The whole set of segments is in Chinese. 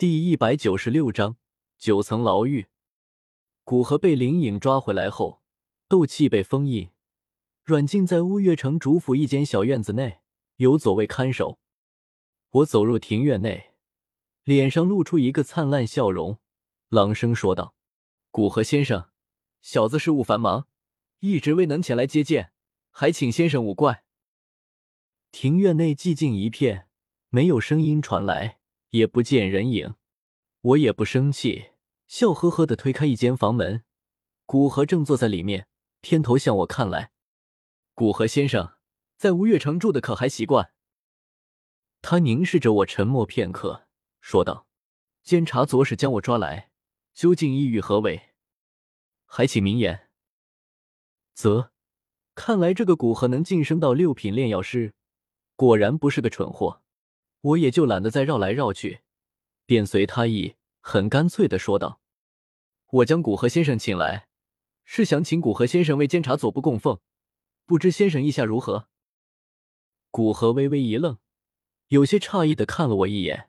第一百九十六章九层牢狱。古河被灵影抓回来后，斗气被封印，软禁在乌月城主府一间小院子内，有左卫看守。我走入庭院内，脸上露出一个灿烂笑容，朗声说道：“古河先生，小子事务繁忙，一直未能前来接见，还请先生勿怪。”庭院内寂静一片，没有声音传来，也不见人影。我也不生气，笑呵呵的推开一间房门，古河正坐在里面，偏头向我看来。古河先生在吴越城住的可还习惯？他凝视着我，沉默片刻，说道：“监察左使将我抓来，究竟意欲何为？还请明言。”啧，看来这个古河能晋升到六品炼药师。果然不是个蠢货，我也就懒得再绕来绕去，便随他意，很干脆的说道：“我将古河先生请来，是想请古河先生为监察左部供奉，不知先生意下如何？”古河微微一愣，有些诧异的看了我一眼，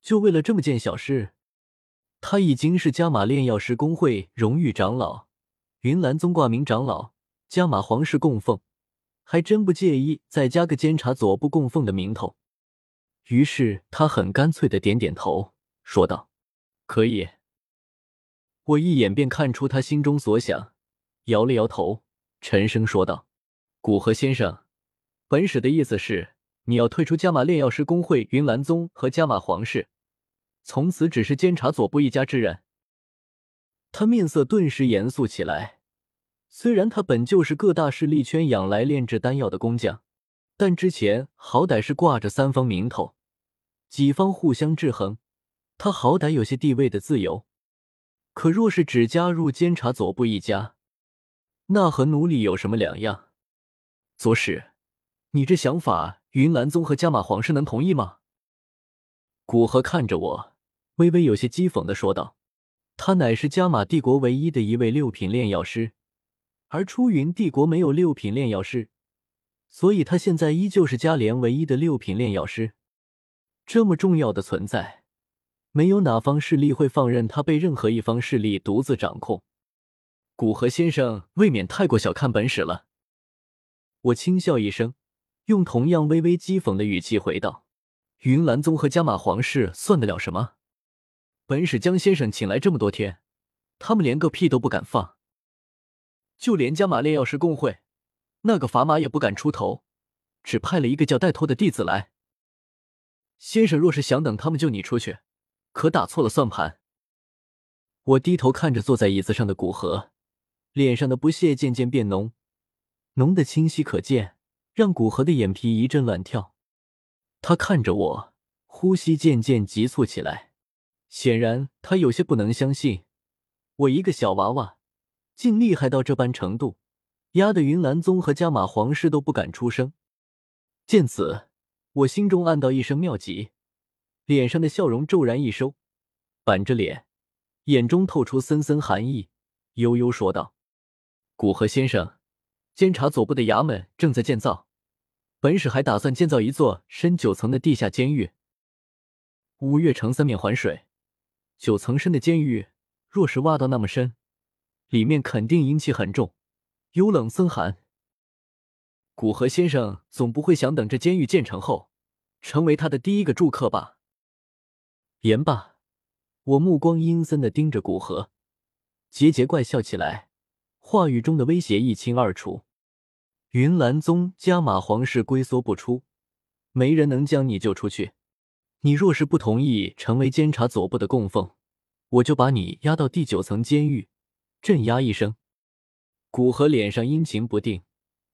就为了这么件小事？他已经是加玛炼药师公会荣誉长老，云岚宗挂名长老，加玛皇室供奉。还真不介意再加个监察左部供奉的名头，于是他很干脆的点点头，说道：“可以。”我一眼便看出他心中所想，摇了摇头，沉声说道：“古河先生，本使的意思是你要退出加玛炼药师公会、云岚宗和加玛皇室，从此只是监察左部一家之人。”他面色顿时严肃起来。虽然他本就是各大势力圈养来炼制丹药的工匠，但之前好歹是挂着三方名头，几方互相制衡，他好歹有些地位的自由。可若是只加入监察左部一家，那和奴隶有什么两样？左使，你这想法，云岚宗和加玛皇室能同意吗？古河看着我，微微有些讥讽的说道：“他乃是加玛帝国唯一的一位六品炼药师。”而出云帝国没有六品炼药师，所以他现在依旧是加连唯一的六品炼药师。这么重要的存在，没有哪方势力会放任他被任何一方势力独自掌控。古河先生未免太过小看本使了。我轻笑一声，用同样微微讥讽的语气回道：“云岚宗和加玛皇室算得了什么？本使将先生请来这么多天，他们连个屁都不敢放。”就连加玛炼药师公会那个砝码也不敢出头，只派了一个叫带头的弟子来。先生若是想等他们救你出去，可打错了算盘。我低头看着坐在椅子上的古河，脸上的不屑渐渐变浓，浓的清晰可见，让古河的眼皮一阵乱跳。他看着我，呼吸渐渐急促起来，显然他有些不能相信，我一个小娃娃。竟厉害到这般程度，压得云岚宗和加玛皇室都不敢出声。见此，我心中暗道一声妙极，脸上的笑容骤然一收，板着脸，眼中透出森森寒意，悠悠说道：“古河先生，监察左部的衙门正在建造，本使还打算建造一座深九层的地下监狱。五岳城三面环水，九层深的监狱，若是挖到那么深。”里面肯定阴气很重，幽冷森寒。古河先生总不会想等这监狱建成后，成为他的第一个住客吧？言罢，我目光阴森的盯着古河，桀桀怪笑起来，话语中的威胁一清二楚。云岚宗加玛皇室龟缩不出，没人能将你救出去。你若是不同意成为监察左部的供奉，我就把你押到第九层监狱。镇压一声，古河脸上阴晴不定，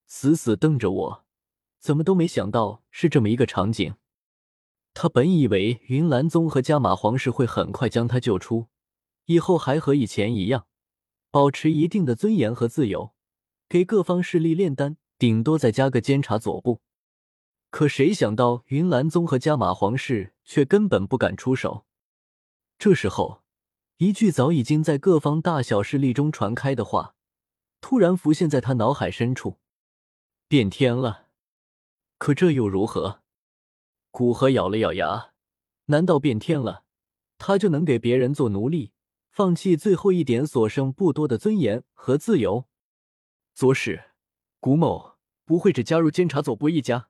死死瞪着我，怎么都没想到是这么一个场景。他本以为云岚宗和加玛皇室会很快将他救出，以后还和以前一样，保持一定的尊严和自由，给各方势力炼丹，顶多再加个监察左部。可谁想到云岚宗和加玛皇室却根本不敢出手。这时候。一句早已经在各方大小势力中传开的话，突然浮现在他脑海深处：变天了。可这又如何？古河咬了咬牙，难道变天了，他就能给别人做奴隶，放弃最后一点所剩不多的尊严和自由。左使，古某不会只加入监察左部一家。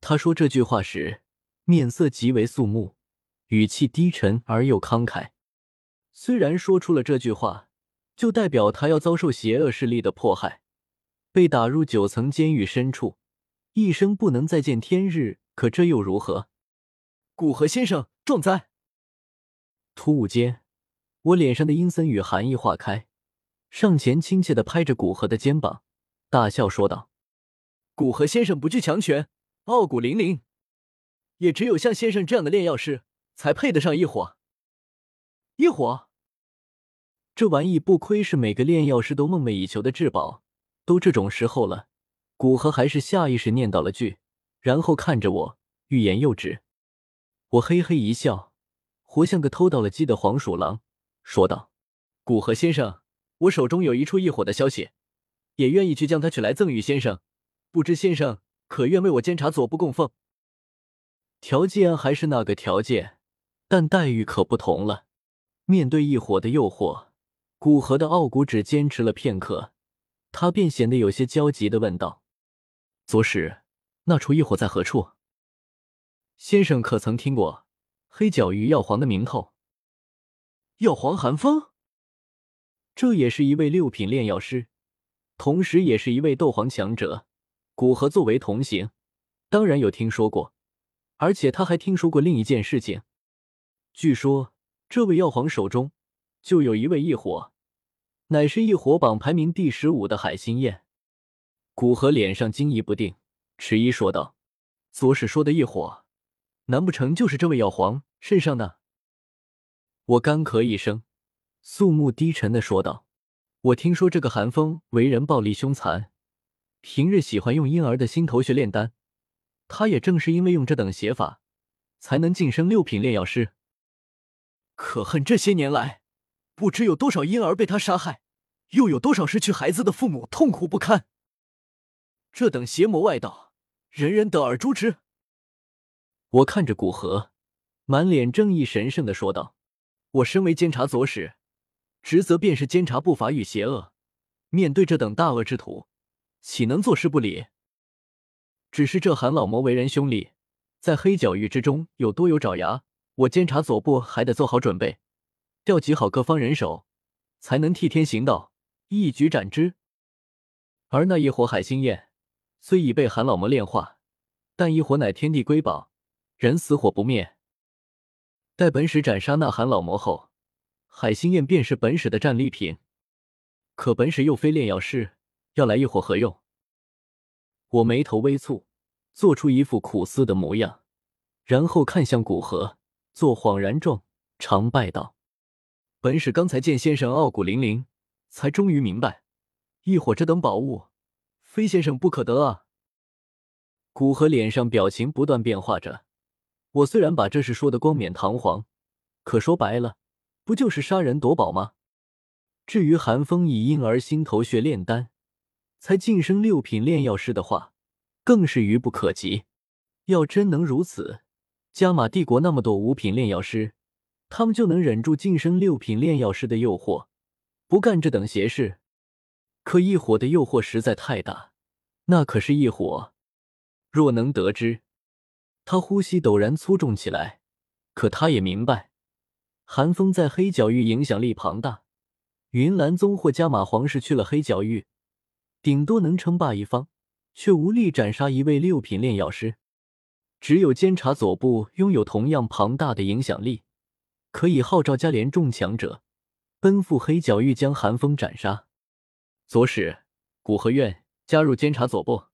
他说这句话时，面色极为肃穆，语气低沉而又慷慨。虽然说出了这句话，就代表他要遭受邪恶势力的迫害，被打入九层监狱深处，一生不能再见天日。可这又如何？古河先生，壮哉！突兀间，我脸上的阴森与寒意化开，上前亲切的拍着古河的肩膀，大笑说道：“古河先生不惧强权，傲骨凛凛，也只有像先生这样的炼药师，才配得上一火。一火，这玩意不亏是每个炼药师都梦寐以求的至宝。都这种时候了，古河还是下意识念叨了句，然后看着我，欲言又止。我嘿嘿一笑。”活像个偷到了鸡的黄鼠狼，说道：“古河先生，我手中有一处异火的消息，也愿意去将它取来赠与先生。不知先生可愿为我监察左部供奉？条件还是那个条件，但待遇可不同了。面对异火的诱惑，古河的傲骨只坚持了片刻，他便显得有些焦急的问道：‘左使，那处异火在何处？先生可曾听过？’”黑角域药皇的名头，药皇寒风，这也是一位六品炼药师，同时也是一位斗皇强者。古河作为同行，当然有听说过，而且他还听说过另一件事情。据说这位药皇手中就有一位异火，乃是异火榜排名第十五的海心焰。古河脸上惊疑不定，迟疑说道：“左使说的异火。”难不成就是这位药皇身上呢？我干咳一声，肃穆低沉的说道：“我听说这个寒风为人暴力凶残，平日喜欢用婴儿的心头血炼丹。他也正是因为用这等邪法，才能晋升六品炼药师。可恨这些年来，不知有多少婴儿被他杀害，又有多少失去孩子的父母痛苦不堪。这等邪魔外道，人人得而诛之。”我看着古河，满脸正义神圣的说道：“我身为监察左使，职责便是监察不法与邪恶。面对这等大恶之徒，岂能坐视不理？只是这韩老魔为人凶厉，在黑角域之中有多有爪牙，我监察左部还得做好准备，调集好各方人手，才能替天行道，一举斩之。而那一伙海星焰，虽已被韩老魔炼化，但一火乃天地瑰宝。”人死火不灭。待本使斩杀那韩老魔后，海心焰便是本使的战利品。可本使又非炼药师，要来一火何用？我眉头微蹙，做出一副苦思的模样，然后看向古河，做恍然状，长拜道：“本使刚才见先生傲骨凛凛，才终于明白，一火这等宝物，非先生不可得啊！”古河脸上表情不断变化着。我虽然把这事说的光冕堂皇，可说白了，不就是杀人夺宝吗？至于寒风以婴儿心头血炼丹，才晋升六品炼药师的话，更是愚不可及。要真能如此，加玛帝国那么多五品炼药师，他们就能忍住晋升六品炼药师的诱惑，不干这等邪事。可异火的诱惑实在太大，那可是异火，若能得知。他呼吸陡然粗重起来，可他也明白，寒风在黑角域影响力庞大。云岚宗或加玛皇室去了黑角域，顶多能称霸一方，却无力斩杀一位六品炼药师。只有监察左部拥有同样庞大的影响力，可以号召加连众强者奔赴黑角域将寒风斩杀。左使，古河院加入监察左部。